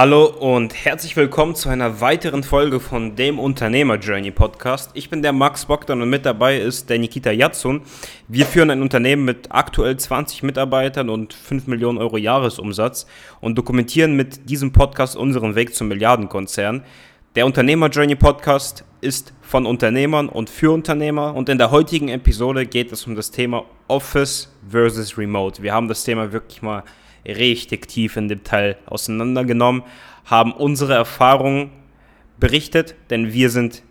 Hallo und herzlich willkommen zu einer weiteren Folge von dem Unternehmer Journey Podcast. Ich bin der Max Bogdan und mit dabei ist der Nikita Yatsun. Wir führen ein Unternehmen mit aktuell 20 Mitarbeitern und 5 Millionen Euro Jahresumsatz und dokumentieren mit diesem Podcast unseren Weg zum Milliardenkonzern. Der Unternehmer Journey Podcast ist von Unternehmern und für Unternehmer und in der heutigen Episode geht es um das Thema Office versus Remote. Wir haben das Thema wirklich mal richtig tief in Detail auseinandergenommen, haben unsere Erfahrungen berichtet, denn wir sind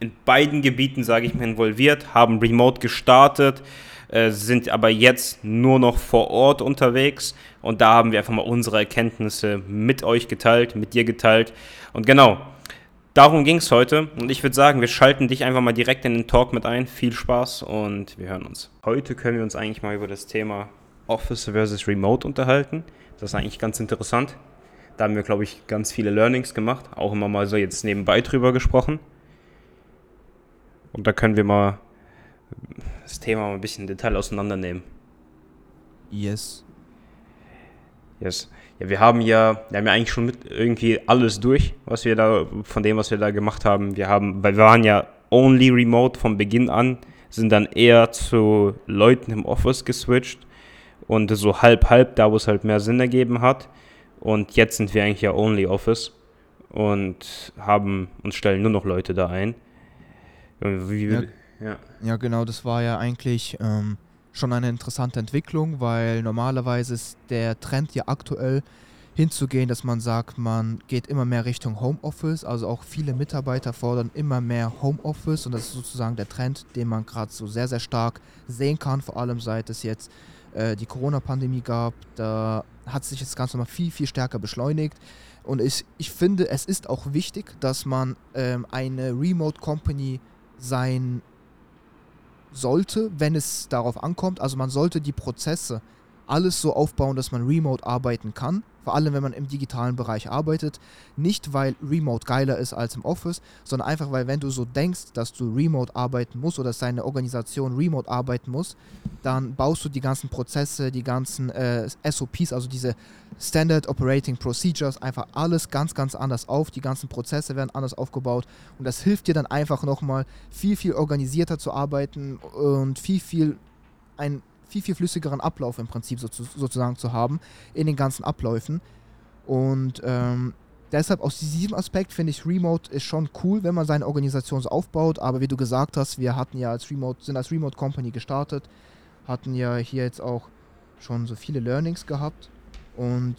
in beiden Gebieten, sage ich mal, involviert, haben remote gestartet, äh, sind aber jetzt nur noch vor Ort unterwegs und da haben wir einfach mal unsere Erkenntnisse mit euch geteilt, mit dir geteilt und genau, darum ging es heute und ich würde sagen, wir schalten dich einfach mal direkt in den Talk mit ein. Viel Spaß und wir hören uns. Heute können wir uns eigentlich mal über das Thema Office versus Remote unterhalten. Das ist eigentlich ganz interessant. Da haben wir, glaube ich, ganz viele Learnings gemacht. Auch immer mal so jetzt nebenbei drüber gesprochen. Und da können wir mal das Thema mal ein bisschen im Detail auseinandernehmen. Yes. Yes. Ja, wir haben ja, wir haben ja eigentlich schon mit irgendwie alles durch, was wir da, von dem, was wir da gemacht haben. Wir haben, weil wir waren ja only remote von Beginn an, sind dann eher zu Leuten im Office geswitcht und so halb halb, da wo es halt mehr Sinn ergeben hat. Und jetzt sind wir eigentlich ja Only Office und haben und stellen nur noch Leute da ein. Wie, ja, ja. ja, genau, das war ja eigentlich ähm, schon eine interessante Entwicklung, weil normalerweise ist der Trend ja aktuell hinzugehen, dass man sagt, man geht immer mehr Richtung Homeoffice, also auch viele Mitarbeiter fordern immer mehr Homeoffice und das ist sozusagen der Trend, den man gerade so sehr, sehr stark sehen kann, vor allem seit es jetzt äh, die Corona-Pandemie gab, da hat sich das Ganze noch viel, viel stärker beschleunigt. Und ich, ich finde, es ist auch wichtig, dass man ähm, eine Remote Company sein sollte, wenn es darauf ankommt. Also man sollte die Prozesse alles so aufbauen, dass man remote arbeiten kann vor allem wenn man im digitalen Bereich arbeitet. Nicht, weil Remote geiler ist als im Office, sondern einfach, weil wenn du so denkst, dass du Remote arbeiten musst oder dass deine Organisation Remote arbeiten muss, dann baust du die ganzen Prozesse, die ganzen äh, SOPs, also diese Standard Operating Procedures, einfach alles ganz, ganz anders auf. Die ganzen Prozesse werden anders aufgebaut und das hilft dir dann einfach nochmal viel, viel organisierter zu arbeiten und viel, viel ein viel, viel flüssigeren Ablauf im Prinzip so, sozusagen zu haben in den ganzen Abläufen. Und ähm, deshalb aus diesem Aspekt finde ich Remote ist schon cool, wenn man seine Organisation so aufbaut. Aber wie du gesagt hast, wir hatten ja als Remote, sind als Remote Company gestartet, hatten ja hier jetzt auch schon so viele Learnings gehabt. Und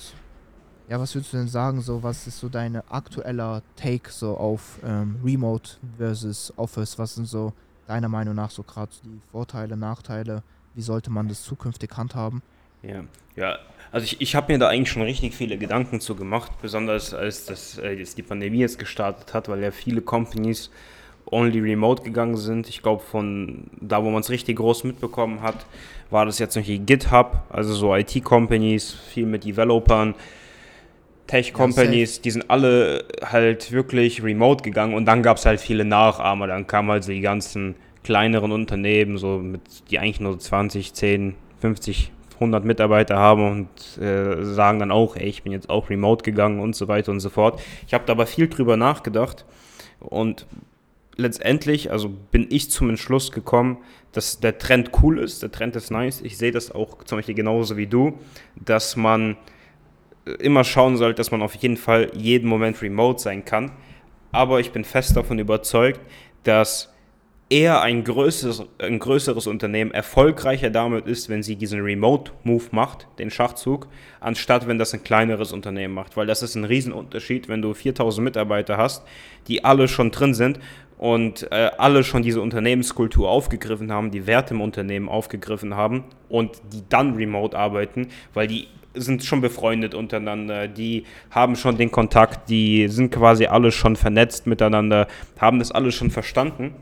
ja, was würdest du denn sagen, so was ist so dein aktueller Take so auf ähm, Remote versus Office? Was sind so deiner Meinung nach so gerade die Vorteile, Nachteile? Wie sollte man das zukünftig handhaben? Ja, ja. Also ich, ich habe mir da eigentlich schon richtig viele Gedanken zu gemacht, besonders als das, äh, jetzt die Pandemie jetzt gestartet hat, weil ja viele Companies only remote gegangen sind. Ich glaube, von da, wo man es richtig groß mitbekommen hat, war das jetzt noch die GitHub, also so IT-Companies, viel mit Developern, Tech-Companies, die sind alle halt wirklich remote gegangen und dann gab es halt viele Nachahmer. Dann kamen halt so die ganzen kleineren Unternehmen, so mit, die eigentlich nur 20, 10, 50, 100 Mitarbeiter haben und äh, sagen dann auch, ey, ich bin jetzt auch remote gegangen und so weiter und so fort. Ich habe da aber viel drüber nachgedacht und letztendlich, also bin ich zum Entschluss gekommen, dass der Trend cool ist, der Trend ist nice. Ich sehe das auch zum Beispiel genauso wie du, dass man äh, immer schauen sollte, dass man auf jeden Fall jeden Moment remote sein kann. Aber ich bin fest davon überzeugt, dass eher ein größeres, ein größeres Unternehmen erfolgreicher damit ist, wenn sie diesen Remote-Move macht, den Schachzug, anstatt wenn das ein kleineres Unternehmen macht. Weil das ist ein Riesenunterschied, wenn du 4000 Mitarbeiter hast, die alle schon drin sind und äh, alle schon diese Unternehmenskultur aufgegriffen haben, die Werte im Unternehmen aufgegriffen haben und die dann remote arbeiten, weil die sind schon befreundet untereinander, die haben schon den Kontakt, die sind quasi alle schon vernetzt miteinander, haben das alles schon verstanden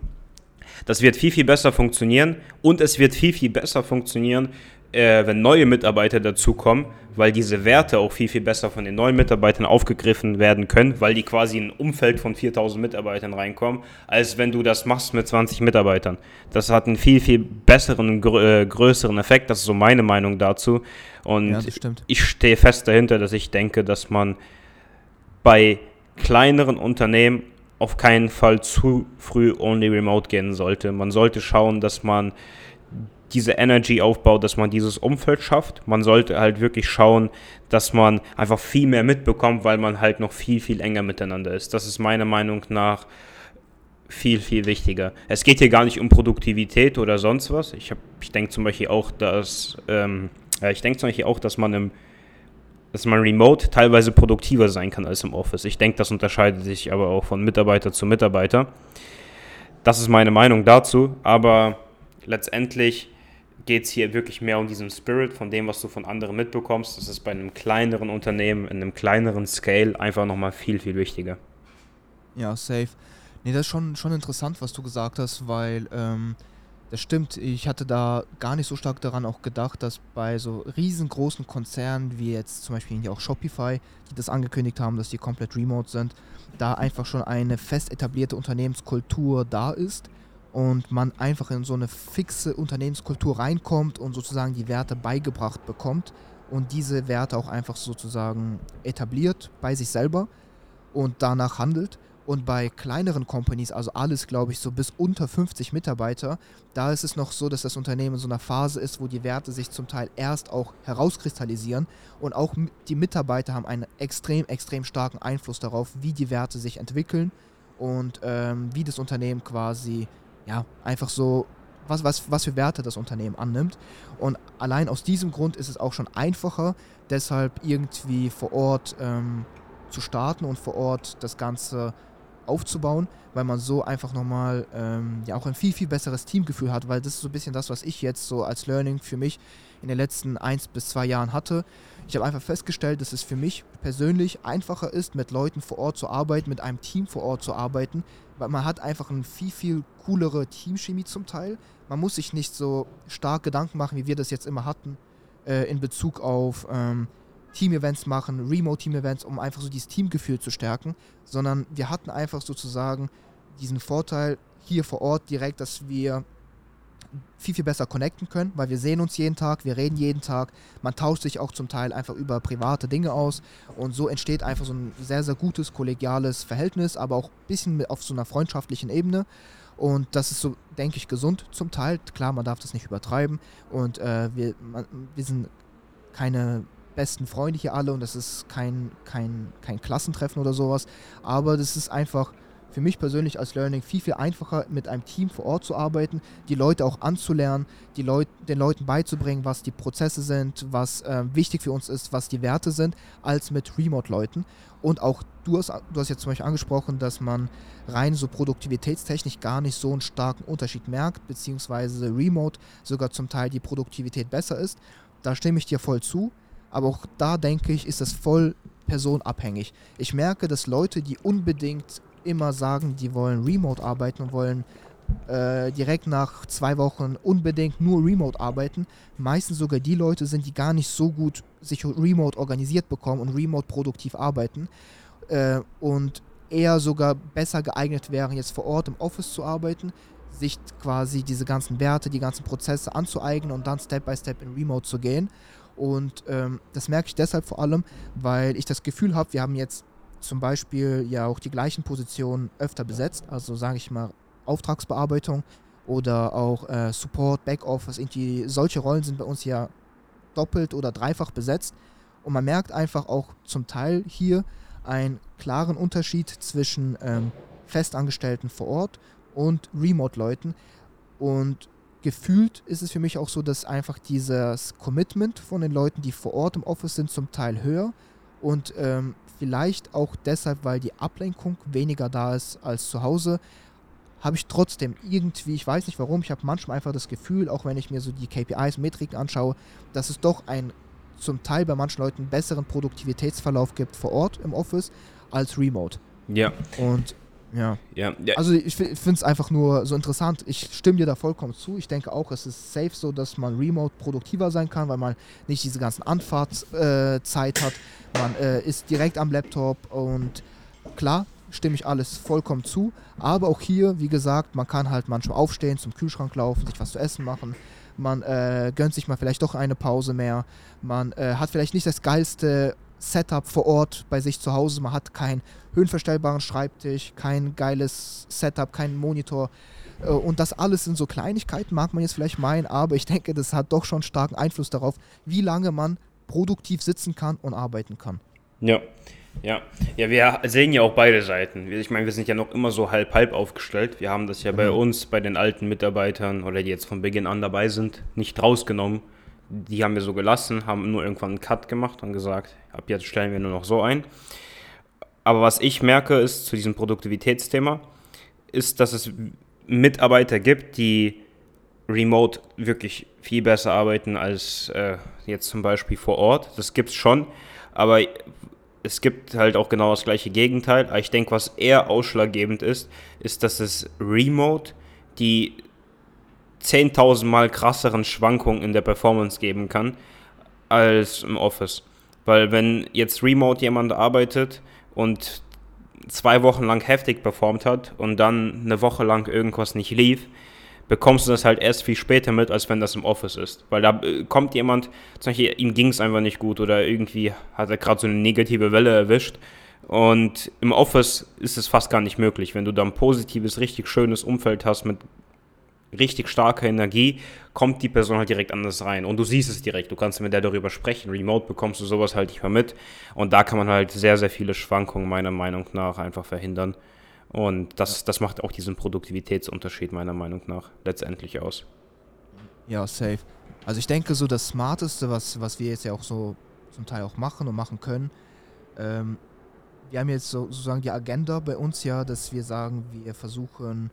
das wird viel, viel besser funktionieren und es wird viel, viel besser funktionieren, äh, wenn neue Mitarbeiter dazukommen, weil diese Werte auch viel, viel besser von den neuen Mitarbeitern aufgegriffen werden können, weil die quasi in ein Umfeld von 4000 Mitarbeitern reinkommen, als wenn du das machst mit 20 Mitarbeitern. Das hat einen viel, viel besseren, grö äh, größeren Effekt. Das ist so meine Meinung dazu. Und ja, ich stehe fest dahinter, dass ich denke, dass man bei kleineren Unternehmen auf keinen Fall zu früh only remote gehen sollte. Man sollte schauen, dass man diese Energy aufbaut, dass man dieses Umfeld schafft. Man sollte halt wirklich schauen, dass man einfach viel mehr mitbekommt, weil man halt noch viel, viel enger miteinander ist. Das ist meiner Meinung nach viel, viel wichtiger. Es geht hier gar nicht um Produktivität oder sonst was. Ich, ich denke zum ähm, ich denke zum Beispiel auch, dass man im dass man remote teilweise produktiver sein kann als im Office. Ich denke, das unterscheidet sich aber auch von Mitarbeiter zu Mitarbeiter. Das ist meine Meinung dazu, aber letztendlich geht es hier wirklich mehr um diesen Spirit von dem, was du von anderen mitbekommst. Das ist bei einem kleineren Unternehmen, in einem kleineren Scale einfach nochmal viel, viel wichtiger. Ja, safe. Nee, das ist schon, schon interessant, was du gesagt hast, weil ähm, das stimmt. Ich hatte da gar nicht so stark daran auch gedacht, dass bei so riesengroßen Konzernen wie jetzt zum Beispiel hier auch Shopify, die das angekündigt haben, dass die komplett remote sind, da einfach schon eine fest etablierte Unternehmenskultur da ist und man einfach in so eine fixe Unternehmenskultur reinkommt und sozusagen die Werte beigebracht bekommt und diese Werte auch einfach sozusagen etabliert bei sich selber und danach handelt. Und bei kleineren Companies, also alles, glaube ich, so bis unter 50 Mitarbeiter, da ist es noch so, dass das Unternehmen in so einer Phase ist, wo die Werte sich zum Teil erst auch herauskristallisieren. Und auch die Mitarbeiter haben einen extrem, extrem starken Einfluss darauf, wie die Werte sich entwickeln und ähm, wie das Unternehmen quasi, ja, einfach so, was, was, was für Werte das Unternehmen annimmt. Und allein aus diesem Grund ist es auch schon einfacher, deshalb irgendwie vor Ort ähm, zu starten und vor Ort das Ganze aufzubauen, weil man so einfach nochmal ähm, ja auch ein viel, viel besseres Teamgefühl hat, weil das ist so ein bisschen das, was ich jetzt so als Learning für mich in den letzten eins bis zwei Jahren hatte. Ich habe einfach festgestellt, dass es für mich persönlich einfacher ist, mit Leuten vor Ort zu arbeiten, mit einem Team vor Ort zu arbeiten, weil man hat einfach eine viel, viel coolere Teamchemie zum Teil. Man muss sich nicht so stark Gedanken machen, wie wir das jetzt immer hatten, äh, in Bezug auf ähm, Team-Events machen, Remote-Team-Events, um einfach so dieses Teamgefühl zu stärken, sondern wir hatten einfach sozusagen diesen Vorteil hier vor Ort direkt, dass wir viel, viel besser connecten können, weil wir sehen uns jeden Tag, wir reden jeden Tag, man tauscht sich auch zum Teil einfach über private Dinge aus und so entsteht einfach so ein sehr, sehr gutes kollegiales Verhältnis, aber auch ein bisschen auf so einer freundschaftlichen Ebene und das ist so, denke ich, gesund zum Teil. Klar, man darf das nicht übertreiben und äh, wir, man, wir sind keine besten Freunde hier alle und das ist kein, kein, kein Klassentreffen oder sowas. Aber das ist einfach für mich persönlich als Learning viel, viel einfacher, mit einem Team vor Ort zu arbeiten, die Leute auch anzulernen, die Leut den Leuten beizubringen, was die Prozesse sind, was äh, wichtig für uns ist, was die Werte sind, als mit Remote-Leuten. Und auch du hast, du hast jetzt zum Beispiel angesprochen, dass man rein so produktivitätstechnisch gar nicht so einen starken Unterschied merkt, beziehungsweise Remote sogar zum Teil die Produktivität besser ist. Da stimme ich dir voll zu. Aber auch da denke ich, ist das voll personabhängig. Ich merke, dass Leute, die unbedingt immer sagen, die wollen remote arbeiten und wollen äh, direkt nach zwei Wochen unbedingt nur remote arbeiten, meistens sogar die Leute sind, die gar nicht so gut sich remote organisiert bekommen und remote produktiv arbeiten äh, und eher sogar besser geeignet wären, jetzt vor Ort im Office zu arbeiten, sich quasi diese ganzen Werte, die ganzen Prozesse anzueignen und dann Step by Step in Remote zu gehen. Und ähm, das merke ich deshalb vor allem, weil ich das Gefühl habe, wir haben jetzt zum Beispiel ja auch die gleichen Positionen öfter besetzt, also sage ich mal Auftragsbearbeitung oder auch äh, Support, Backoffice, irgendwie solche Rollen sind bei uns ja doppelt oder dreifach besetzt. Und man merkt einfach auch zum Teil hier einen klaren Unterschied zwischen ähm, Festangestellten vor Ort und Remote-Leuten. Und gefühlt ist es für mich auch so, dass einfach dieses Commitment von den Leuten, die vor Ort im Office sind, zum Teil höher und ähm, vielleicht auch deshalb, weil die Ablenkung weniger da ist als zu Hause, habe ich trotzdem irgendwie, ich weiß nicht warum, ich habe manchmal einfach das Gefühl, auch wenn ich mir so die KPIs, Metriken anschaue, dass es doch ein zum Teil bei manchen Leuten besseren Produktivitätsverlauf gibt vor Ort im Office als remote. Ja. Und ja. ja, ja. Also ich finde es einfach nur so interessant. Ich stimme dir da vollkommen zu. Ich denke auch, es ist safe so, dass man remote produktiver sein kann, weil man nicht diese ganzen Anfahrtszeit äh, hat. Man äh, ist direkt am Laptop und klar, stimme ich alles vollkommen zu. Aber auch hier, wie gesagt, man kann halt manchmal aufstehen, zum Kühlschrank laufen, sich was zu essen machen. Man äh, gönnt sich mal vielleicht doch eine Pause mehr. Man äh, hat vielleicht nicht das geilste Setup vor Ort bei sich zu Hause. Man hat keinen höhenverstellbaren Schreibtisch, kein geiles Setup, keinen Monitor. Äh, und das alles sind so Kleinigkeiten, mag man jetzt vielleicht meinen, aber ich denke, das hat doch schon starken Einfluss darauf, wie lange man produktiv sitzen kann und arbeiten kann. Ja, ja, ja, wir sehen ja auch beide Seiten. Ich meine, wir sind ja noch immer so halb-halb aufgestellt. Wir haben das ja mhm. bei uns, bei den alten Mitarbeitern oder die jetzt von Beginn an dabei sind, nicht rausgenommen. Die haben wir so gelassen, haben nur irgendwann einen Cut gemacht und gesagt, ab jetzt stellen wir nur noch so ein. Aber was ich merke, ist zu diesem Produktivitätsthema, ist, dass es Mitarbeiter gibt, die remote wirklich viel besser arbeiten als äh, jetzt zum Beispiel vor Ort. Das gibt es schon. Aber es gibt halt auch genau das gleiche Gegenteil. Ich denke, was eher ausschlaggebend ist, ist, dass es Remote die 10.000 Mal krasseren Schwankungen in der Performance geben kann als im Office. Weil wenn jetzt Remote jemand arbeitet und zwei Wochen lang heftig performt hat und dann eine Woche lang irgendwas nicht lief, bekommst du das halt erst viel später mit, als wenn das im Office ist. Weil da äh, kommt jemand, zum Beispiel, ihm ging es einfach nicht gut oder irgendwie hat er gerade so eine negative Welle erwischt. Und im Office ist es fast gar nicht möglich. Wenn du da ein positives, richtig schönes Umfeld hast mit richtig starker Energie, kommt die Person halt direkt anders rein. Und du siehst es direkt, du kannst mit der darüber sprechen. Remote bekommst du sowas halt nicht mehr mit. Und da kann man halt sehr, sehr viele Schwankungen meiner Meinung nach einfach verhindern. Und das, das macht auch diesen Produktivitätsunterschied meiner Meinung nach letztendlich aus. Ja, safe. Also ich denke so das Smarteste, was, was wir jetzt ja auch so zum Teil auch machen und machen können, ähm, wir haben jetzt so, sozusagen die Agenda bei uns ja, dass wir sagen, wir versuchen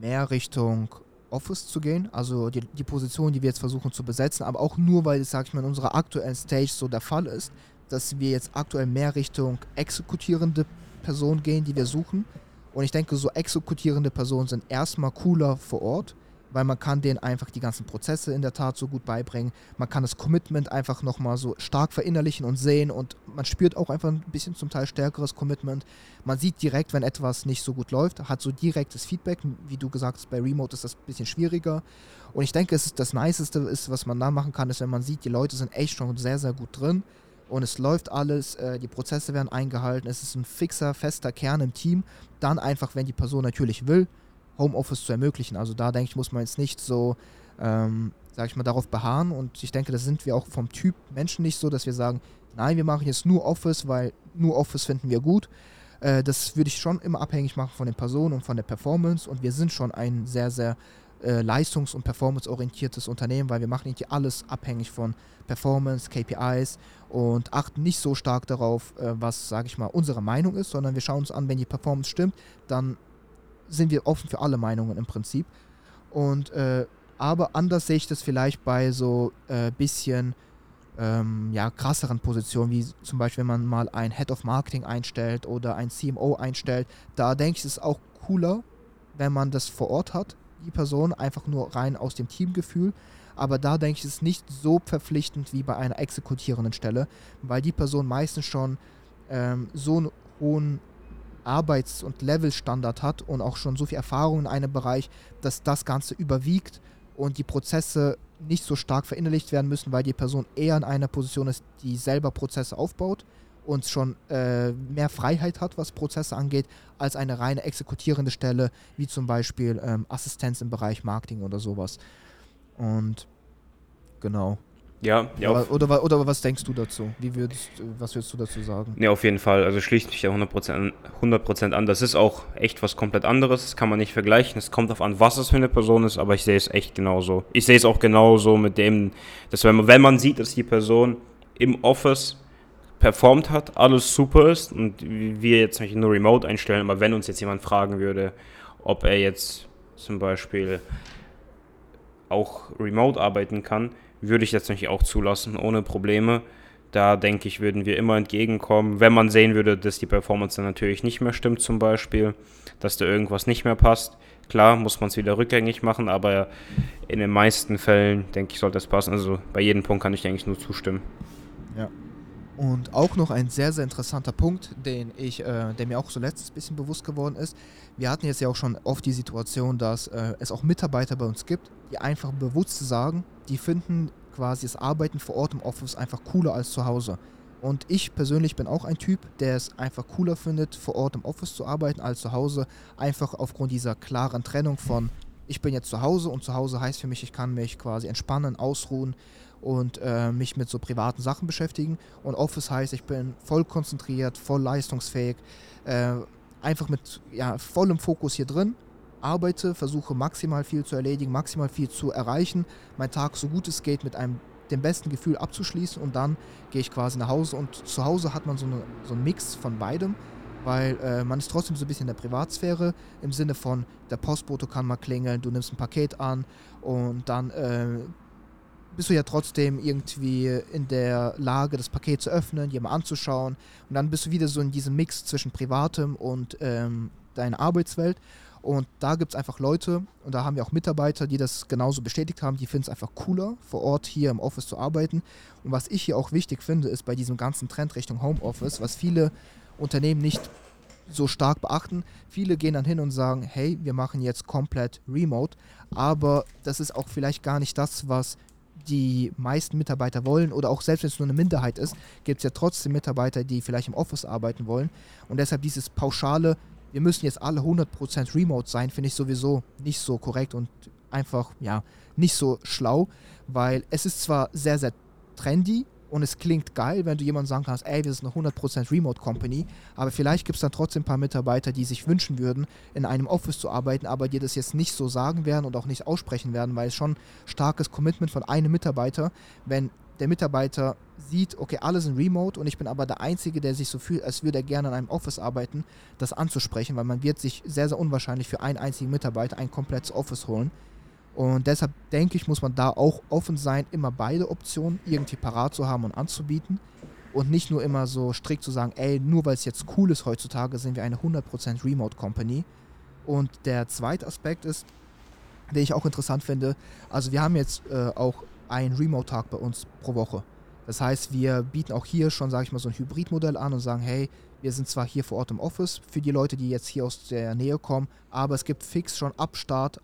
mehr Richtung Office zu gehen, also die, die Position, die wir jetzt versuchen zu besetzen, aber auch nur, weil es, sag ich mal, in unserer aktuellen Stage so der Fall ist, dass wir jetzt aktuell mehr Richtung exekutierende Person gehen, die wir suchen. Und ich denke, so exekutierende Personen sind erstmal cooler vor Ort, weil man kann denen einfach die ganzen Prozesse in der Tat so gut beibringen. Man kann das Commitment einfach nochmal so stark verinnerlichen und sehen und man spürt auch einfach ein bisschen zum Teil stärkeres Commitment. Man sieht direkt, wenn etwas nicht so gut läuft, hat so direktes Feedback. Wie du gesagt hast, bei Remote ist das ein bisschen schwieriger. Und ich denke, es ist das Niceste ist, was man da machen kann, ist, wenn man sieht, die Leute sind echt schon sehr, sehr gut drin und es läuft alles, äh, die Prozesse werden eingehalten, es ist ein fixer, fester Kern im Team. Dann einfach, wenn die Person natürlich will, Homeoffice zu ermöglichen. Also da denke ich, muss man jetzt nicht so, ähm, sage ich mal, darauf beharren. Und ich denke, das sind wir auch vom Typ Menschen nicht so, dass wir sagen, nein, wir machen jetzt nur Office, weil nur Office finden wir gut. Äh, das würde ich schon immer abhängig machen von den Personen und von der Performance. Und wir sind schon ein sehr, sehr äh, leistungs- und performanceorientiertes Unternehmen, weil wir machen irgendwie alles abhängig von Performance, KPIs und achten nicht so stark darauf, äh, was, sage ich mal, unsere Meinung ist, sondern wir schauen uns an, wenn die Performance stimmt, dann sind wir offen für alle Meinungen im Prinzip. Und äh, aber anders sehe ich das vielleicht bei so äh, bisschen ähm, ja, krasseren Positionen, wie zum Beispiel, wenn man mal ein Head of Marketing einstellt oder ein CMO einstellt. Da denke ich, ist es auch cooler, wenn man das vor Ort hat, die Person, einfach nur rein aus dem Teamgefühl. Aber da denke ich, ist es nicht so verpflichtend wie bei einer exekutierenden Stelle, weil die Person meistens schon ähm, so einen hohen Arbeits- und Levelstandard hat und auch schon so viel Erfahrung in einem Bereich, dass das Ganze überwiegt und die Prozesse nicht so stark verinnerlicht werden müssen, weil die Person eher in einer Position ist, die selber Prozesse aufbaut und schon äh, mehr Freiheit hat, was Prozesse angeht, als eine reine exekutierende Stelle, wie zum Beispiel ähm, Assistenz im Bereich Marketing oder sowas. Und genau. Ja, ja. Aber, oder, oder was denkst du dazu? Wie würdest, was würdest du dazu sagen? Ja, auf jeden Fall. Also schließt mich ja 100%, 100 an. Das ist auch echt was komplett anderes. Das kann man nicht vergleichen. Es kommt darauf an, was es für eine Person ist, aber ich sehe es echt genauso. Ich sehe es auch genauso mit dem, dass wenn man, wenn man sieht, dass die Person im Office performt hat, alles super ist und wir jetzt nicht nur Remote einstellen, aber wenn uns jetzt jemand fragen würde, ob er jetzt zum Beispiel auch remote arbeiten kann, würde ich jetzt natürlich auch zulassen, ohne Probleme. Da denke ich, würden wir immer entgegenkommen. Wenn man sehen würde, dass die Performance dann natürlich nicht mehr stimmt, zum Beispiel, dass da irgendwas nicht mehr passt. Klar, muss man es wieder rückgängig machen, aber in den meisten Fällen, denke ich, sollte das passen. Also bei jedem Punkt kann ich eigentlich nur zustimmen. Ja. Und auch noch ein sehr, sehr interessanter Punkt, den ich, äh, der mir auch so letztes bisschen bewusst geworden ist. Wir hatten jetzt ja auch schon oft die Situation, dass äh, es auch Mitarbeiter bei uns gibt, die einfach bewusst sagen, die finden quasi das Arbeiten vor Ort im Office einfach cooler als zu Hause. Und ich persönlich bin auch ein Typ, der es einfach cooler findet, vor Ort im Office zu arbeiten als zu Hause. Einfach aufgrund dieser klaren Trennung von, ich bin jetzt zu Hause und zu Hause heißt für mich, ich kann mich quasi entspannen, ausruhen und äh, mich mit so privaten Sachen beschäftigen. Und Office heißt, ich bin voll konzentriert, voll leistungsfähig, äh, einfach mit ja, vollem Fokus hier drin arbeite, versuche maximal viel zu erledigen, maximal viel zu erreichen, mein Tag so gut es geht mit einem dem besten Gefühl abzuschließen und dann gehe ich quasi nach Hause und zu Hause hat man so, eine, so einen Mix von beidem, weil äh, man ist trotzdem so ein bisschen in der Privatsphäre im Sinne von der Postbote kann mal klingeln, du nimmst ein Paket an und dann äh, bist du ja trotzdem irgendwie in der Lage, das Paket zu öffnen, jemand anzuschauen und dann bist du wieder so in diesem Mix zwischen Privatem und ähm, deiner Arbeitswelt und da gibt es einfach Leute und da haben wir auch Mitarbeiter, die das genauso bestätigt haben. Die finden es einfach cooler, vor Ort hier im Office zu arbeiten. Und was ich hier auch wichtig finde, ist bei diesem ganzen Trend Richtung Homeoffice, was viele Unternehmen nicht so stark beachten. Viele gehen dann hin und sagen, hey, wir machen jetzt komplett remote. Aber das ist auch vielleicht gar nicht das, was die meisten Mitarbeiter wollen oder auch selbst wenn es nur eine Minderheit ist, gibt es ja trotzdem Mitarbeiter, die vielleicht im Office arbeiten wollen. Und deshalb dieses pauschale, wir müssen jetzt alle 100% remote sein, finde ich sowieso nicht so korrekt und einfach, ja, nicht so schlau, weil es ist zwar sehr, sehr trendy und es klingt geil, wenn du jemandem sagen kannst, ey, wir sind eine 100% Remote Company, aber vielleicht gibt es dann trotzdem ein paar Mitarbeiter, die sich wünschen würden, in einem Office zu arbeiten, aber dir das jetzt nicht so sagen werden und auch nicht aussprechen werden, weil es schon starkes Commitment von einem Mitarbeiter, wenn der Mitarbeiter sieht, okay, alle sind remote und ich bin aber der Einzige, der sich so fühlt, als würde er gerne in einem Office arbeiten, das anzusprechen, weil man wird sich sehr, sehr unwahrscheinlich für einen einzigen Mitarbeiter ein komplettes Office holen. Und deshalb denke ich, muss man da auch offen sein, immer beide Optionen irgendwie parat zu haben und anzubieten. Und nicht nur immer so strikt zu sagen, ey, nur weil es jetzt cool ist heutzutage, sind wir eine 100% Remote Company. Und der zweite Aspekt ist, den ich auch interessant finde, also wir haben jetzt äh, auch einen Remote-Tag bei uns pro Woche. Das heißt, wir bieten auch hier schon, sage ich mal, so ein Hybridmodell an und sagen, hey, wir sind zwar hier vor Ort im Office für die Leute, die jetzt hier aus der Nähe kommen, aber es gibt fix schon ab Start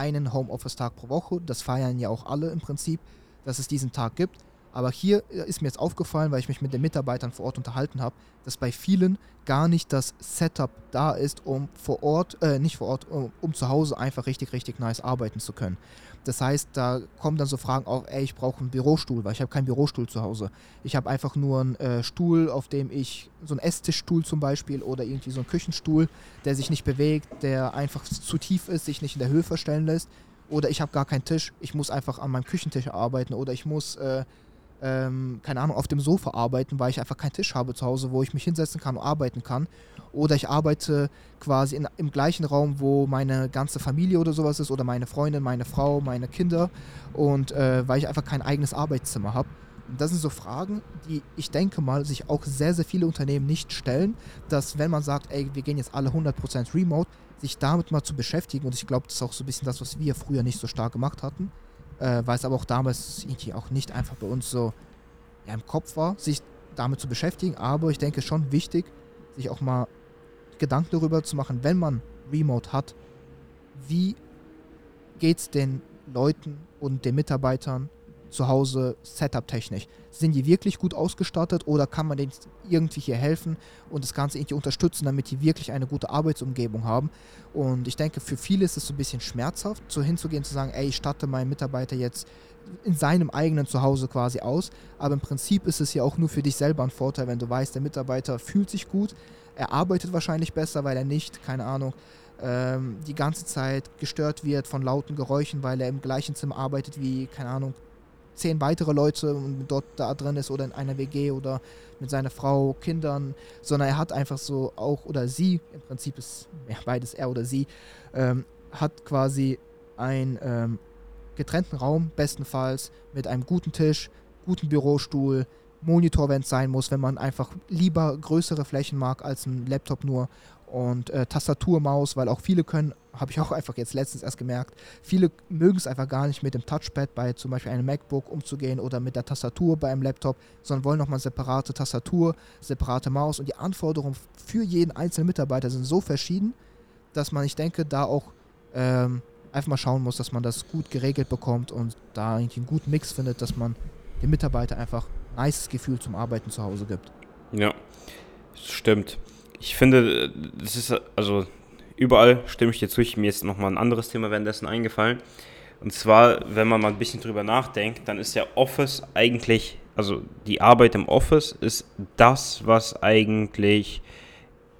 einen Homeoffice-Tag pro Woche. Das feiern ja auch alle im Prinzip, dass es diesen Tag gibt. Aber hier äh, ist mir jetzt aufgefallen, weil ich mich mit den Mitarbeitern vor Ort unterhalten habe, dass bei vielen gar nicht das Setup da ist, um vor Ort, äh, nicht vor Ort, um, um zu Hause einfach richtig, richtig nice arbeiten zu können. Das heißt, da kommen dann so Fragen auf, ey, ich brauche einen Bürostuhl, weil ich habe keinen Bürostuhl zu Hause. Ich habe einfach nur einen äh, Stuhl, auf dem ich, so einen Esstischstuhl zum Beispiel oder irgendwie so einen Küchenstuhl, der sich nicht bewegt, der einfach zu tief ist, sich nicht in der Höhe verstellen lässt. Oder ich habe gar keinen Tisch, ich muss einfach an meinem Küchentisch arbeiten oder ich muss äh, ähm, keine Ahnung, auf dem Sofa arbeiten, weil ich einfach keinen Tisch habe zu Hause, wo ich mich hinsetzen kann und arbeiten kann. Oder ich arbeite quasi in, im gleichen Raum, wo meine ganze Familie oder sowas ist, oder meine Freundin, meine Frau, meine Kinder. Und äh, weil ich einfach kein eigenes Arbeitszimmer habe. Das sind so Fragen, die ich denke mal sich auch sehr, sehr viele Unternehmen nicht stellen, dass wenn man sagt, ey, wir gehen jetzt alle 100% remote, sich damit mal zu beschäftigen. Und ich glaube, das ist auch so ein bisschen das, was wir früher nicht so stark gemacht hatten äh, weil es aber auch damals irgendwie auch nicht einfach bei uns so ja, im Kopf war, sich damit zu beschäftigen. Aber ich denke schon wichtig, sich auch mal Gedanken darüber zu machen, wenn man Remote hat, wie geht es den Leuten und den Mitarbeitern zu Hause Setup-technisch? Sind die wirklich gut ausgestattet oder kann man denen irgendwie hier helfen und das Ganze irgendwie unterstützen, damit die wirklich eine gute Arbeitsumgebung haben? Und ich denke, für viele ist es so ein bisschen schmerzhaft, so hinzugehen, zu sagen, ey, ich statte meinen Mitarbeiter jetzt in seinem eigenen Zuhause quasi aus. Aber im Prinzip ist es ja auch nur für dich selber ein Vorteil, wenn du weißt, der Mitarbeiter fühlt sich gut, er arbeitet wahrscheinlich besser, weil er nicht, keine Ahnung, ähm, die ganze Zeit gestört wird von lauten Geräuschen, weil er im gleichen Zimmer arbeitet wie, keine Ahnung, zehn weitere Leute dort da drin ist oder in einer WG oder mit seiner Frau, Kindern, sondern er hat einfach so auch, oder sie, im Prinzip ist ja, beides er oder sie, ähm, hat quasi einen ähm, getrennten Raum, bestenfalls mit einem guten Tisch, guten Bürostuhl, Monitor, wenn es sein muss, wenn man einfach lieber größere Flächen mag als ein Laptop nur und äh, Tastatur, Maus, weil auch viele können, habe ich auch einfach jetzt letztens erst gemerkt, viele mögen es einfach gar nicht mit dem Touchpad bei zum Beispiel einem MacBook umzugehen oder mit der Tastatur bei einem Laptop, sondern wollen nochmal separate Tastatur, separate Maus und die Anforderungen für jeden einzelnen Mitarbeiter sind so verschieden, dass man, ich denke, da auch ähm, einfach mal schauen muss, dass man das gut geregelt bekommt und da irgendwie einen guten Mix findet, dass man den Mitarbeiter einfach nice Gefühl zum Arbeiten zu Hause gibt. Ja, stimmt. Ich finde, das ist also überall stimme ich dir zu. Mir ist nochmal ein anderes Thema währenddessen eingefallen. Und zwar, wenn man mal ein bisschen drüber nachdenkt, dann ist ja Office eigentlich, also die Arbeit im Office ist das, was eigentlich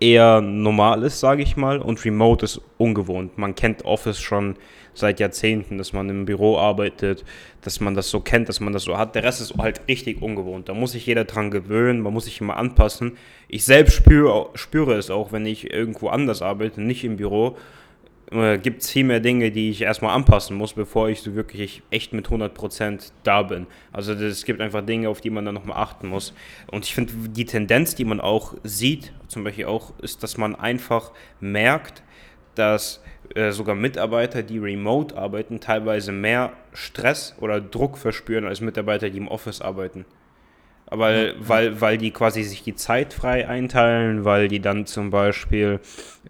eher normal ist, sage ich mal, und Remote ist ungewohnt. Man kennt Office schon seit Jahrzehnten, dass man im Büro arbeitet, dass man das so kennt, dass man das so hat. Der Rest ist halt richtig ungewohnt. Da muss sich jeder dran gewöhnen, man muss sich immer anpassen. Ich selbst spüre, spüre es auch, wenn ich irgendwo anders arbeite, nicht im Büro äh, gibt es viel mehr Dinge, die ich erstmal anpassen muss, bevor ich so wirklich echt mit 100% da bin. Also es gibt einfach Dinge, auf die man dann nochmal achten muss. Und ich finde, die Tendenz, die man auch sieht, zum Beispiel auch, ist, dass man einfach merkt, dass äh, sogar Mitarbeiter, die remote arbeiten, teilweise mehr Stress oder Druck verspüren als Mitarbeiter, die im Office arbeiten. Aber ja. weil, weil die quasi sich die Zeit frei einteilen, weil die dann zum Beispiel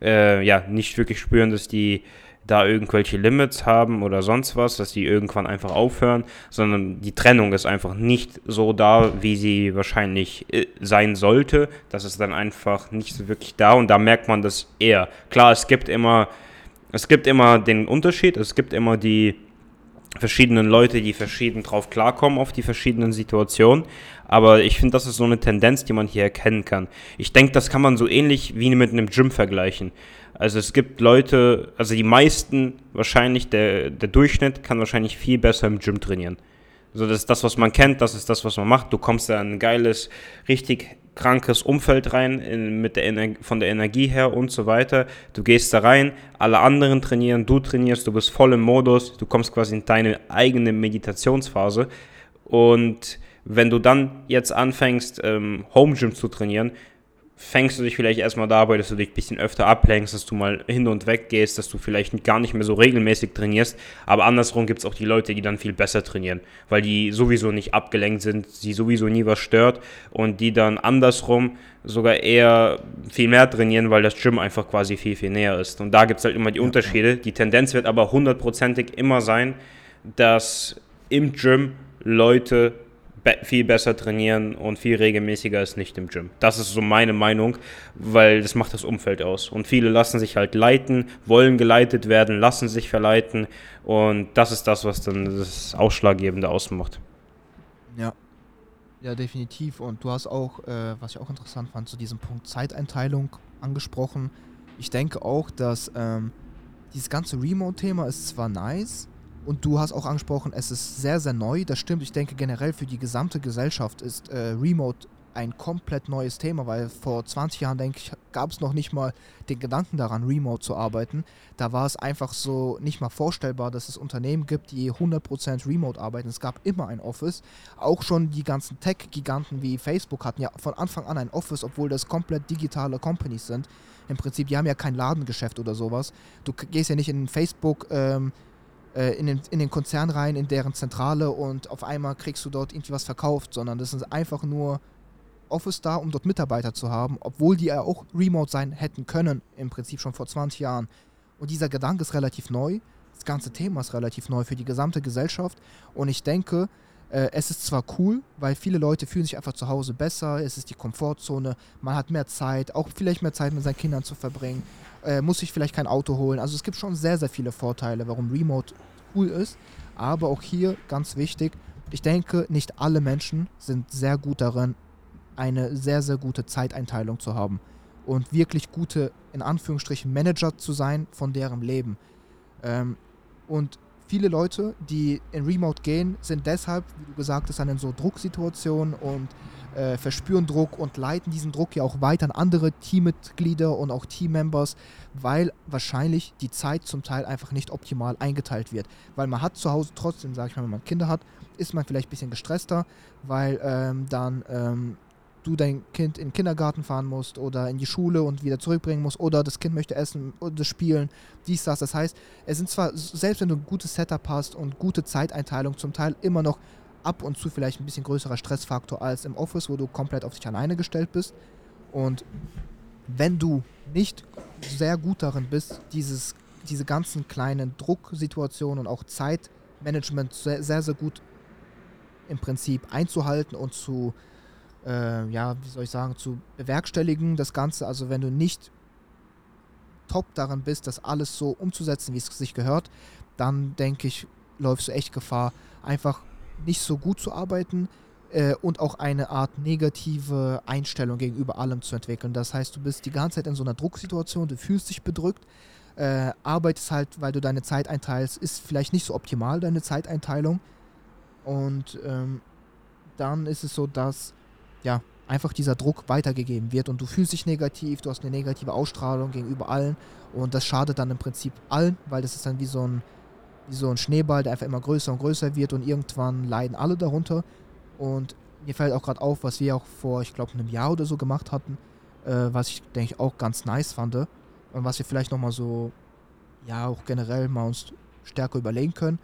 äh, ja nicht wirklich spüren, dass die da irgendwelche Limits haben oder sonst was, dass die irgendwann einfach aufhören, sondern die Trennung ist einfach nicht so da, wie sie wahrscheinlich äh, sein sollte. Das ist dann einfach nicht so wirklich da und da merkt man das eher. Klar, es gibt immer, es gibt immer den Unterschied, es gibt immer die verschiedenen Leute, die verschieden drauf klarkommen auf die verschiedenen Situationen. Aber ich finde, das ist so eine Tendenz, die man hier erkennen kann. Ich denke, das kann man so ähnlich wie mit einem Gym vergleichen. Also es gibt Leute, also die meisten wahrscheinlich, der, der Durchschnitt kann wahrscheinlich viel besser im Gym trainieren. Also das ist das, was man kennt, das ist das, was man macht. Du kommst da in ein geiles, richtig krankes Umfeld rein, in, mit der von der Energie her und so weiter. Du gehst da rein, alle anderen trainieren, du trainierst, du bist voll im Modus, du kommst quasi in deine eigene Meditationsphase. Und wenn du dann jetzt anfängst, ähm, Home Gym zu trainieren, fängst du dich vielleicht erstmal dabei, dass du dich ein bisschen öfter ablenkst, dass du mal hin und weg gehst, dass du vielleicht gar nicht mehr so regelmäßig trainierst. Aber andersrum gibt es auch die Leute, die dann viel besser trainieren, weil die sowieso nicht abgelenkt sind, sie sowieso nie was stört und die dann andersrum sogar eher viel mehr trainieren, weil das Gym einfach quasi viel, viel näher ist. Und da gibt es halt immer die Unterschiede. Die Tendenz wird aber hundertprozentig immer sein, dass im Gym Leute be viel besser trainieren und viel regelmäßiger als nicht im Gym. Das ist so meine Meinung, weil das macht das Umfeld aus. Und viele lassen sich halt leiten, wollen geleitet werden, lassen sich verleiten und das ist das, was dann das Ausschlaggebende ausmacht. Ja. Ja, definitiv. Und du hast auch, äh, was ich auch interessant fand, zu diesem Punkt Zeiteinteilung angesprochen. Ich denke auch, dass ähm, dieses ganze Remote-Thema ist zwar nice, und du hast auch angesprochen, es ist sehr, sehr neu. Das stimmt. Ich denke generell für die gesamte Gesellschaft ist äh, Remote ein komplett neues Thema, weil vor 20 Jahren, denke ich, gab es noch nicht mal den Gedanken daran, remote zu arbeiten. Da war es einfach so nicht mal vorstellbar, dass es Unternehmen gibt, die 100% remote arbeiten. Es gab immer ein Office. Auch schon die ganzen Tech-Giganten wie Facebook hatten ja von Anfang an ein Office, obwohl das komplett digitale Companies sind. Im Prinzip, die haben ja kein Ladengeschäft oder sowas. Du gehst ja nicht in Facebook. Ähm, äh, in, den, in den Konzern rein, in deren Zentrale und auf einmal kriegst du dort irgendwie was verkauft, sondern das ist einfach nur Office da, um dort Mitarbeiter zu haben, obwohl die ja auch remote sein hätten können, im Prinzip schon vor 20 Jahren. Und dieser Gedanke ist relativ neu, das ganze Thema ist relativ neu für die gesamte Gesellschaft. Und ich denke, äh, es ist zwar cool, weil viele Leute fühlen sich einfach zu Hause besser, es ist die Komfortzone, man hat mehr Zeit, auch vielleicht mehr Zeit mit seinen Kindern zu verbringen äh, muss ich vielleicht kein Auto holen. Also es gibt schon sehr, sehr viele Vorteile, warum Remote cool ist. Aber auch hier ganz wichtig, ich denke, nicht alle Menschen sind sehr gut darin, eine sehr, sehr gute Zeiteinteilung zu haben und wirklich gute, in Anführungsstrichen, Manager zu sein von deren Leben. Ähm, und viele Leute, die in Remote gehen, sind deshalb, wie du gesagt hast, in so Drucksituationen und äh, verspüren Druck und leiten diesen Druck ja auch weiter an andere Teammitglieder und auch Teammembers, weil wahrscheinlich die Zeit zum Teil einfach nicht optimal eingeteilt wird. Weil man hat zu Hause trotzdem, sage ich mal, wenn man Kinder hat, ist man vielleicht ein bisschen gestresster, weil ähm, dann ähm, du dein Kind in den Kindergarten fahren musst oder in die Schule und wieder zurückbringen musst oder das Kind möchte essen oder spielen, dies, das. Das heißt, es sind zwar, selbst wenn du ein gutes Setup hast und gute Zeiteinteilung, zum Teil immer noch ab und zu vielleicht ein bisschen größerer Stressfaktor als im Office, wo du komplett auf dich alleine gestellt bist. Und wenn du nicht sehr gut darin bist, dieses, diese ganzen kleinen Drucksituationen und auch Zeitmanagement sehr, sehr, sehr gut im Prinzip einzuhalten und zu, äh, ja, wie soll ich sagen, zu bewerkstelligen, das Ganze. Also wenn du nicht top daran bist, das alles so umzusetzen, wie es sich gehört, dann denke ich, läufst du echt Gefahr, einfach nicht so gut zu arbeiten äh, und auch eine Art negative Einstellung gegenüber allem zu entwickeln. Das heißt, du bist die ganze Zeit in so einer Drucksituation, du fühlst dich bedrückt, äh, arbeitest halt, weil du deine Zeit einteilst, ist vielleicht nicht so optimal, deine Zeiteinteilung. Und ähm, dann ist es so, dass ja, einfach dieser Druck weitergegeben wird und du fühlst dich negativ, du hast eine negative Ausstrahlung gegenüber allen und das schadet dann im Prinzip allen, weil das ist dann wie so ein, wie so ein Schneeball, der einfach immer größer und größer wird und irgendwann leiden alle darunter. Und mir fällt auch gerade auf, was wir auch vor, ich glaube, einem Jahr oder so gemacht hatten, äh, was ich denke ich auch ganz nice fand und was wir vielleicht nochmal so, ja, auch generell mal uns stärker überlegen können.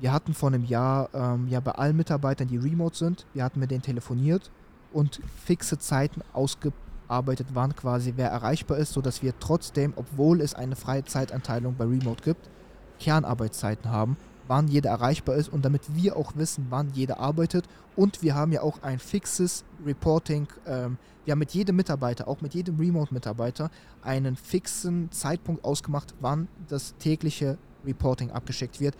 Wir hatten vor einem Jahr ähm, ja bei allen Mitarbeitern, die remote sind, wir hatten mit denen telefoniert und fixe Zeiten ausgearbeitet waren, quasi wer erreichbar ist, sodass wir trotzdem, obwohl es eine freie Zeitanteilung bei Remote gibt, Kernarbeitszeiten haben, wann jeder erreichbar ist und damit wir auch wissen, wann jeder arbeitet. Und wir haben ja auch ein fixes Reporting. Ähm, wir haben mit jedem Mitarbeiter, auch mit jedem Remote-Mitarbeiter, einen fixen Zeitpunkt ausgemacht, wann das tägliche Reporting abgeschickt wird,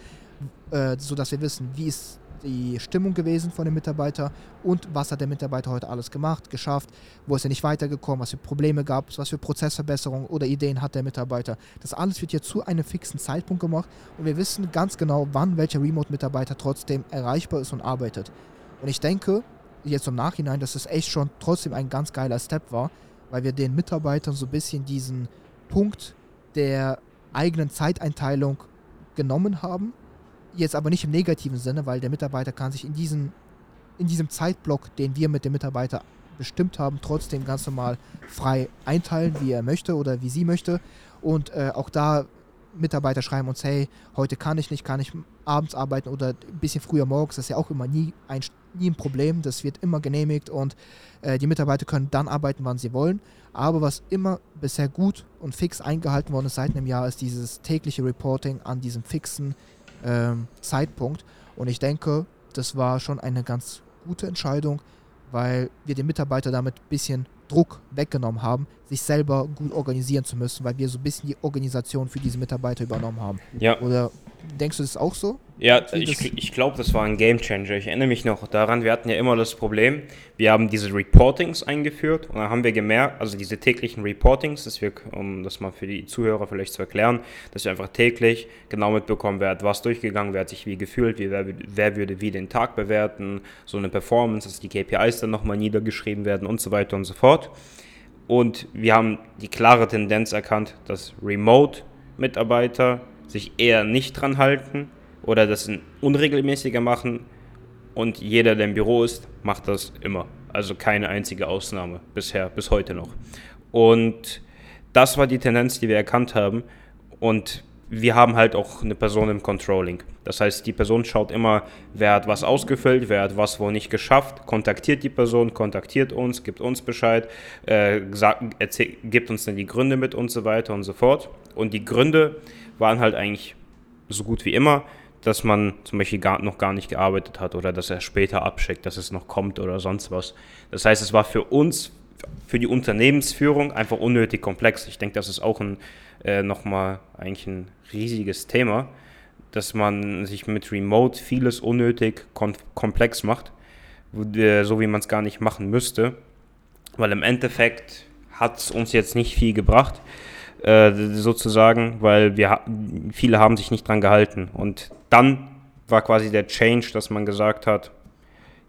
äh, sodass wir wissen, wie ist die Stimmung gewesen von dem Mitarbeiter und was hat der Mitarbeiter heute alles gemacht, geschafft, wo ist er nicht weitergekommen, was für Probleme gab es, was für Prozessverbesserungen oder Ideen hat der Mitarbeiter. Das alles wird hier zu einem fixen Zeitpunkt gemacht und wir wissen ganz genau, wann welcher Remote-Mitarbeiter trotzdem erreichbar ist und arbeitet. Und ich denke, jetzt im Nachhinein, dass es echt schon trotzdem ein ganz geiler Step war, weil wir den Mitarbeitern so ein bisschen diesen Punkt der eigenen Zeiteinteilung genommen haben Jetzt aber nicht im negativen Sinne, weil der Mitarbeiter kann sich in, diesen, in diesem Zeitblock, den wir mit dem Mitarbeiter bestimmt haben, trotzdem ganz normal frei einteilen, wie er möchte oder wie sie möchte. Und äh, auch da Mitarbeiter schreiben uns, hey, heute kann ich nicht, kann ich abends arbeiten oder ein bisschen früher morgens. Das ist ja auch immer nie ein, nie ein Problem. Das wird immer genehmigt und äh, die Mitarbeiter können dann arbeiten, wann sie wollen. Aber was immer bisher gut und fix eingehalten worden ist seit einem Jahr, ist dieses tägliche Reporting an diesem fixen ähm, Zeitpunkt. Und ich denke, das war schon eine ganz gute Entscheidung, weil wir den Mitarbeiter damit ein bisschen Druck weggenommen haben, sich selber gut organisieren zu müssen, weil wir so ein bisschen die Organisation für diese Mitarbeiter übernommen haben. Ja. Oder denkst du das auch so? Ja, ich, ich glaube, das war ein Game Changer. Ich erinnere mich noch daran, wir hatten ja immer das Problem, wir haben diese Reportings eingeführt und dann haben wir gemerkt, also diese täglichen Reportings, dass wir, um das mal für die Zuhörer vielleicht zu erklären, dass wir einfach täglich genau mitbekommen, wer hat was durchgegangen, wer hat sich wie gefühlt, wie, wer, wer würde wie den Tag bewerten, so eine Performance, dass die KPIs dann nochmal niedergeschrieben werden und so weiter und so fort. Und wir haben die klare Tendenz erkannt, dass Remote-Mitarbeiter sich eher nicht dran halten oder das unregelmäßiger machen und jeder, der im Büro ist, macht das immer. Also keine einzige Ausnahme bisher, bis heute noch. Und das war die Tendenz, die wir erkannt haben. Und wir haben halt auch eine Person im Controlling. Das heißt, die Person schaut immer, wer hat was ausgefüllt, wer hat was wo nicht geschafft, kontaktiert die Person, kontaktiert uns, gibt uns Bescheid, äh, gibt uns dann die Gründe mit und so weiter und so fort. Und die Gründe waren halt eigentlich so gut wie immer dass man zum Beispiel gar, noch gar nicht gearbeitet hat oder dass er später abschickt, dass es noch kommt oder sonst was. Das heißt, es war für uns, für die Unternehmensführung einfach unnötig komplex. Ich denke, das ist auch ein, äh, nochmal eigentlich ein riesiges Thema, dass man sich mit Remote vieles unnötig komplex macht, so wie man es gar nicht machen müsste, weil im Endeffekt hat es uns jetzt nicht viel gebracht. Äh, sozusagen, weil wir viele haben sich nicht dran gehalten. Und dann war quasi der Change, dass man gesagt hat,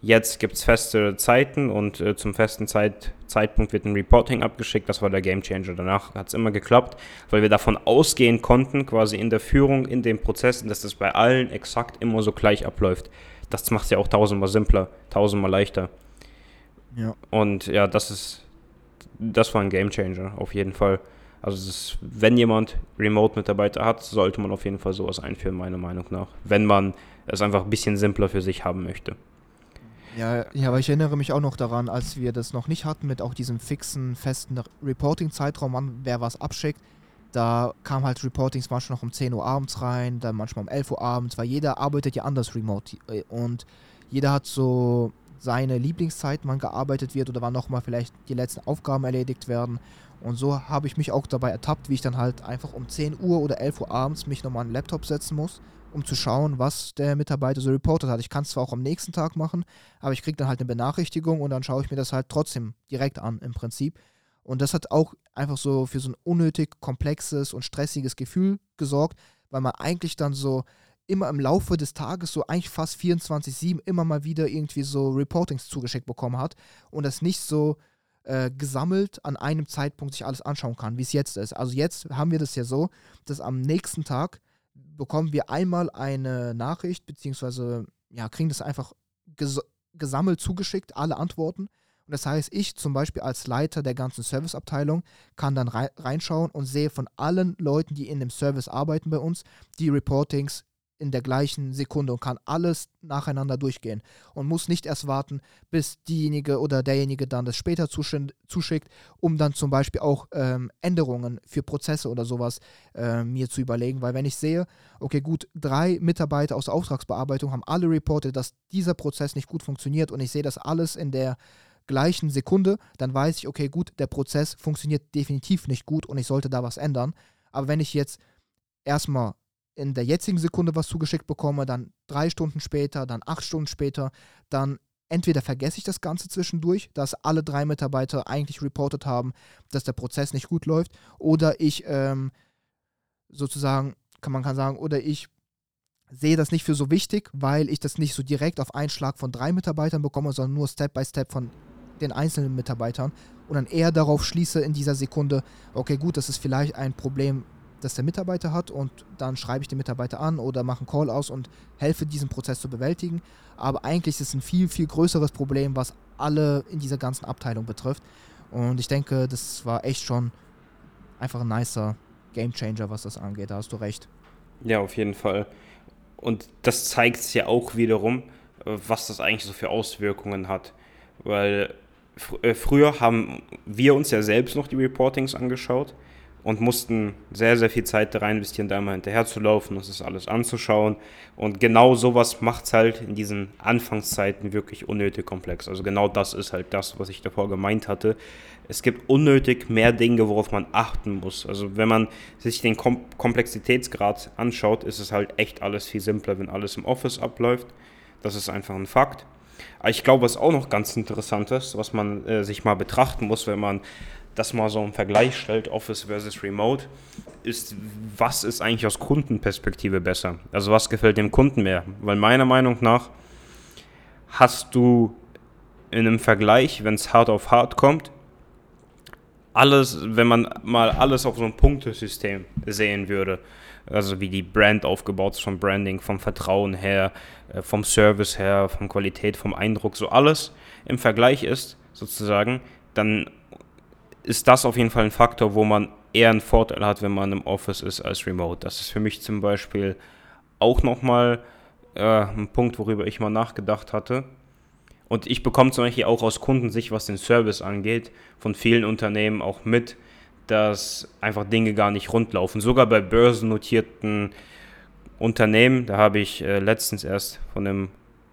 jetzt gibt es feste Zeiten und äh, zum festen Zeit, Zeitpunkt wird ein Reporting abgeschickt. Das war der Game Changer. Danach hat es immer geklappt, weil wir davon ausgehen konnten, quasi in der Führung, in den Prozessen, dass das bei allen exakt immer so gleich abläuft. Das macht es ja auch tausendmal simpler, tausendmal leichter. Ja. Und ja, das ist, das war ein Game Changer, auf jeden Fall. Also ist, wenn jemand Remote-Mitarbeiter hat, sollte man auf jeden Fall sowas einführen, meiner Meinung nach. Wenn man es einfach ein bisschen simpler für sich haben möchte. Ja, ja, aber ich erinnere mich auch noch daran, als wir das noch nicht hatten, mit auch diesem fixen, festen Reporting-Zeitraum, an wer was abschickt. Da kam halt Reportings manchmal noch um 10 Uhr abends rein, dann manchmal um 11 Uhr abends, weil jeder arbeitet ja anders remote. Und jeder hat so seine Lieblingszeit, wann gearbeitet wird oder wann nochmal vielleicht die letzten Aufgaben erledigt werden. Und so habe ich mich auch dabei ertappt, wie ich dann halt einfach um 10 Uhr oder 11 Uhr abends mich nochmal an den Laptop setzen muss, um zu schauen, was der Mitarbeiter so reportet hat. Ich kann es zwar auch am nächsten Tag machen, aber ich kriege dann halt eine Benachrichtigung und dann schaue ich mir das halt trotzdem direkt an im Prinzip. Und das hat auch einfach so für so ein unnötig komplexes und stressiges Gefühl gesorgt, weil man eigentlich dann so immer im Laufe des Tages so eigentlich fast 24-7 immer mal wieder irgendwie so Reportings zugeschickt bekommen hat und das nicht so äh, gesammelt an einem Zeitpunkt sich alles anschauen kann, wie es jetzt ist. Also jetzt haben wir das ja so, dass am nächsten Tag bekommen wir einmal eine Nachricht, beziehungsweise ja, kriegen das einfach ges gesammelt zugeschickt, alle Antworten. Und das heißt, ich zum Beispiel als Leiter der ganzen Serviceabteilung kann dann reinschauen und sehe von allen Leuten, die in dem Service arbeiten bei uns, die Reportings in der gleichen Sekunde und kann alles nacheinander durchgehen und muss nicht erst warten, bis diejenige oder derjenige dann das später zuschickt, um dann zum Beispiel auch ähm, Änderungen für Prozesse oder sowas äh, mir zu überlegen. Weil wenn ich sehe, okay, gut, drei Mitarbeiter aus der Auftragsbearbeitung haben alle reportet, dass dieser Prozess nicht gut funktioniert und ich sehe das alles in der gleichen Sekunde, dann weiß ich, okay, gut, der Prozess funktioniert definitiv nicht gut und ich sollte da was ändern. Aber wenn ich jetzt erstmal in der jetzigen Sekunde was zugeschickt bekomme, dann drei Stunden später, dann acht Stunden später, dann entweder vergesse ich das Ganze zwischendurch, dass alle drei Mitarbeiter eigentlich reportet haben, dass der Prozess nicht gut läuft, oder ich ähm, sozusagen, kann man kann sagen, oder ich sehe das nicht für so wichtig, weil ich das nicht so direkt auf einen Schlag von drei Mitarbeitern bekomme, sondern nur Step by Step von den einzelnen Mitarbeitern und dann eher darauf schließe in dieser Sekunde, okay, gut, das ist vielleicht ein Problem das der Mitarbeiter hat und dann schreibe ich den Mitarbeiter an oder mache einen Call aus und helfe diesen Prozess zu bewältigen. Aber eigentlich ist es ein viel, viel größeres Problem, was alle in dieser ganzen Abteilung betrifft. Und ich denke, das war echt schon einfach ein nicer Gamechanger, was das angeht. Da hast du recht. Ja, auf jeden Fall. Und das zeigt ja auch wiederum, was das eigentlich so für Auswirkungen hat. Weil fr äh, früher haben wir uns ja selbst noch die Reportings angeschaut und mussten sehr, sehr viel Zeit da rein investieren, da immer hinterher zu laufen, das ist alles anzuschauen. Und genau sowas macht es halt in diesen Anfangszeiten wirklich unnötig komplex. Also genau das ist halt das, was ich davor gemeint hatte. Es gibt unnötig mehr Dinge, worauf man achten muss. Also wenn man sich den Kom Komplexitätsgrad anschaut, ist es halt echt alles viel simpler, wenn alles im Office abläuft. Das ist einfach ein Fakt. Aber ich glaube, was auch noch ganz interessant ist, was man äh, sich mal betrachten muss, wenn man das mal so im Vergleich stellt, Office versus Remote, ist, was ist eigentlich aus Kundenperspektive besser? Also was gefällt dem Kunden mehr? Weil meiner Meinung nach hast du in einem Vergleich, wenn es hart auf hart kommt, alles, wenn man mal alles auf so ein Punktesystem sehen würde, also wie die Brand aufgebaut ist, vom Branding, vom Vertrauen her, äh, vom Service her, von Qualität, vom Eindruck, so alles im Vergleich ist, sozusagen, dann ist das auf jeden Fall ein Faktor, wo man eher einen Vorteil hat, wenn man im Office ist als remote. Das ist für mich zum Beispiel auch nochmal äh, ein Punkt, worüber ich mal nachgedacht hatte. Und ich bekomme zum Beispiel auch aus Kundensicht, was den Service angeht, von vielen Unternehmen auch mit, dass einfach Dinge gar nicht rundlaufen. Sogar bei börsennotierten Unternehmen, da habe ich äh, letztens erst von einem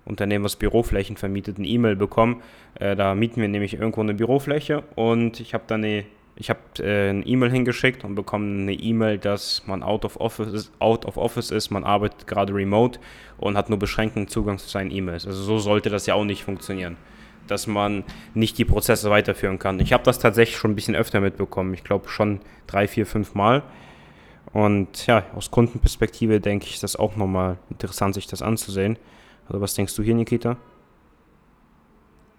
Unternehmen, was Büroflächen vermietet, eine E-Mail bekommen. Äh, da mieten wir nämlich irgendwo eine Bürofläche und ich habe dann eine ich habe äh, eine E-Mail hingeschickt und bekomme eine E-Mail, dass man out of, office, out of office ist, man arbeitet gerade remote und hat nur beschränkten Zugang zu seinen E-Mails. Also so sollte das ja auch nicht funktionieren, dass man nicht die Prozesse weiterführen kann. Ich habe das tatsächlich schon ein bisschen öfter mitbekommen. Ich glaube schon drei, vier, fünf Mal. Und ja, aus Kundenperspektive denke ich, ist das auch nochmal interessant, sich das anzusehen. Also was denkst du hier, Nikita?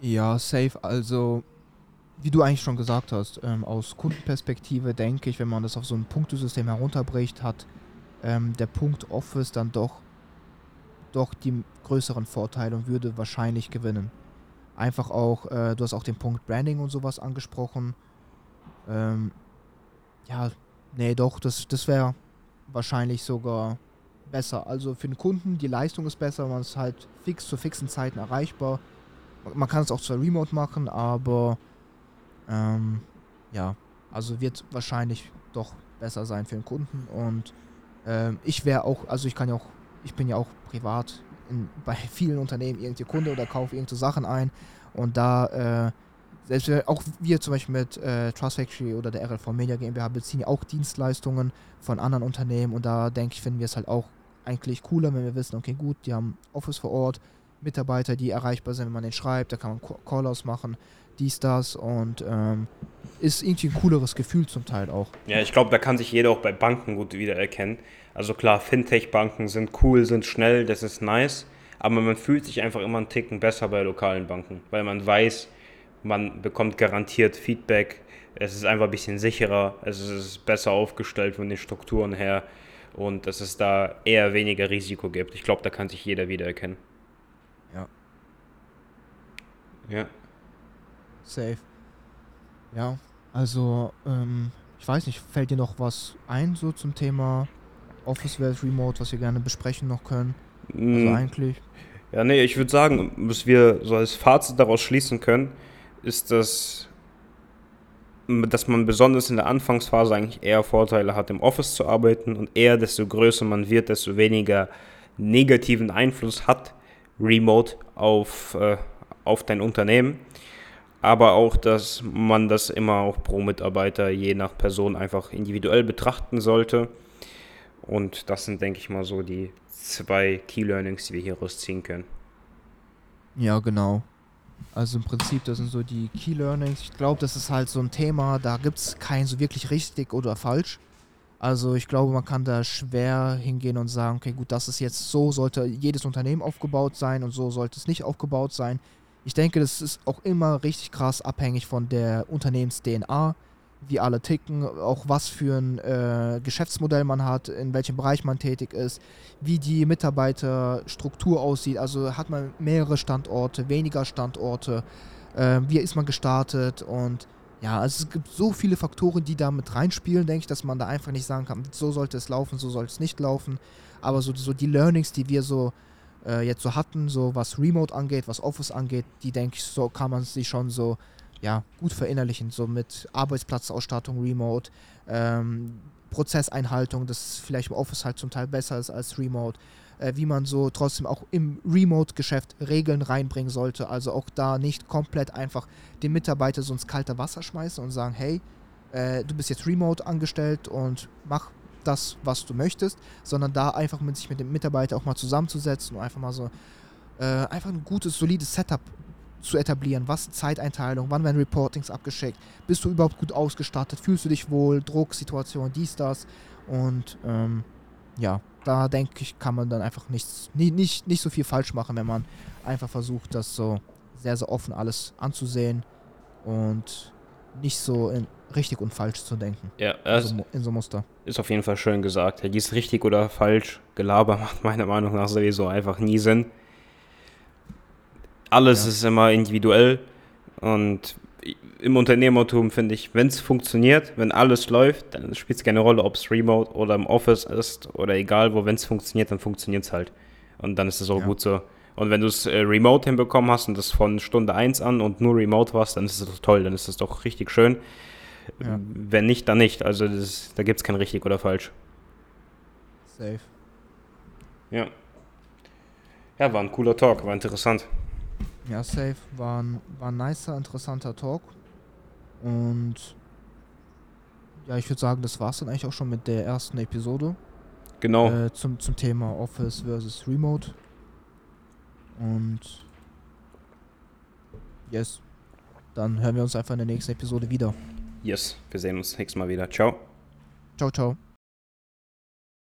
Ja, safe. Also, wie du eigentlich schon gesagt hast, ähm, aus Kundenperspektive denke ich, wenn man das auf so ein Punktesystem herunterbricht, hat ähm, der Punkt Office dann doch, doch die größeren Vorteile und würde wahrscheinlich gewinnen. Einfach auch, äh, du hast auch den Punkt Branding und sowas angesprochen. Ähm, ja, nee, doch, das, das wäre wahrscheinlich sogar besser. Also für den Kunden, die Leistung ist besser, man ist halt fix zu fixen Zeiten erreichbar. Man kann es auch zwar remote machen, aber ähm, ja, also wird wahrscheinlich doch besser sein für den Kunden. Und ähm, ich wäre auch, also ich kann ja auch, ich bin ja auch privat in, bei vielen Unternehmen irgendwie Kunde oder kaufe irgendwelche Sachen ein und da äh, selbst auch wir zum Beispiel mit äh, Trust Factory oder der RLV Media GmbH beziehen ja auch Dienstleistungen von anderen Unternehmen und da denke ich, finden wir es halt auch eigentlich cooler, wenn wir wissen, okay, gut, die haben Office vor Ort, Mitarbeiter, die erreichbar sind, wenn man den schreibt, da kann man Call-outs machen, dies, das und ähm, ist irgendwie ein cooleres Gefühl zum Teil auch. Ja, ich glaube, da kann sich jeder auch bei Banken gut wiedererkennen. Also klar, Fintech-Banken sind cool, sind schnell, das ist nice, aber man fühlt sich einfach immer einen Ticken besser bei lokalen Banken, weil man weiß, man bekommt garantiert Feedback, es ist einfach ein bisschen sicherer, es ist besser aufgestellt von den Strukturen her und dass es da eher weniger Risiko gibt. Ich glaube, da kann sich jeder wiedererkennen. Ja. Ja. Safe. Ja, also, ähm, ich weiß nicht, fällt dir noch was ein so zum Thema Office versus Remote, was wir gerne besprechen noch können? Also mm. eigentlich. Ja, nee, ich würde sagen, was wir so als Fazit daraus schließen können, ist, dass, dass man besonders in der Anfangsphase eigentlich eher Vorteile hat, im Office zu arbeiten und eher desto größer man wird, desto weniger negativen Einfluss hat Remote auf, äh, auf dein Unternehmen. Aber auch, dass man das immer auch pro Mitarbeiter je nach Person einfach individuell betrachten sollte. Und das sind, denke ich mal, so die zwei Key Learnings, die wir hier rausziehen können. Ja, genau. Also im Prinzip, das sind so die Key Learnings. Ich glaube, das ist halt so ein Thema, da gibt es kein so wirklich richtig oder falsch. Also ich glaube, man kann da schwer hingehen und sagen, okay, gut, das ist jetzt so, sollte jedes Unternehmen aufgebaut sein und so sollte es nicht aufgebaut sein. Ich denke, das ist auch immer richtig krass abhängig von der Unternehmens-DNA, wie alle ticken, auch was für ein äh, Geschäftsmodell man hat, in welchem Bereich man tätig ist, wie die Mitarbeiterstruktur aussieht. Also hat man mehrere Standorte, weniger Standorte, äh, wie ist man gestartet und ja, also es gibt so viele Faktoren, die da mit reinspielen, denke ich, dass man da einfach nicht sagen kann, so sollte es laufen, so sollte es nicht laufen. Aber so, so die Learnings, die wir so äh, jetzt so hatten, so was Remote angeht, was Office angeht, die denke ich, so kann man sich schon so ja, gut verinnerlichen, so mit Arbeitsplatzausstattung Remote, ähm, Prozesseinhaltung, das vielleicht im Office halt zum Teil besser ist als Remote, äh, wie man so trotzdem auch im Remote-Geschäft Regeln reinbringen sollte, also auch da nicht komplett einfach den Mitarbeiter so ins kalte Wasser schmeißen und sagen, hey, äh, du bist jetzt Remote angestellt und mach das, was du möchtest, sondern da einfach mit sich mit dem Mitarbeiter auch mal zusammenzusetzen und einfach mal so äh, einfach ein gutes, solides Setup zu etablieren. Was Zeiteinteilung, wann werden Reportings abgeschickt, bist du überhaupt gut ausgestattet, fühlst du dich wohl, Drucksituation, dies, das. Und ähm, ja, da denke ich, kann man dann einfach nichts, nicht, nicht, nicht so viel falsch machen, wenn man einfach versucht, das so sehr, sehr offen alles anzusehen und nicht so in richtig und falsch zu denken. Ja, in so, in so Muster. Ist auf jeden Fall schön gesagt. Ja, dies richtig oder falsch, Gelaber macht meiner Meinung nach sowieso einfach nie Sinn. Alles ja. ist immer individuell und im Unternehmertum finde ich, wenn es funktioniert, wenn alles läuft, dann spielt es keine Rolle, ob es remote oder im Office ist oder egal wo, wenn es funktioniert, dann funktioniert es halt. Und dann ist es auch ja. gut so. Und wenn du es äh, remote hinbekommen hast und das von Stunde 1 an und nur remote warst, dann ist es doch toll, dann ist es doch richtig schön. Ja. Wenn nicht, dann nicht. Also das, da gibt es kein richtig oder falsch. Safe. Ja. Ja, war ein cooler Talk, war interessant. Ja, safe. War ein, war ein nicer, interessanter Talk. Und ja, ich würde sagen, das war es dann eigentlich auch schon mit der ersten Episode. Genau. Äh, zum, zum Thema Office versus Remote. Und yes, dann hören wir uns einfach in der nächsten Episode wieder. Yes, wir sehen uns nächstes Mal wieder. Ciao. Ciao, ciao.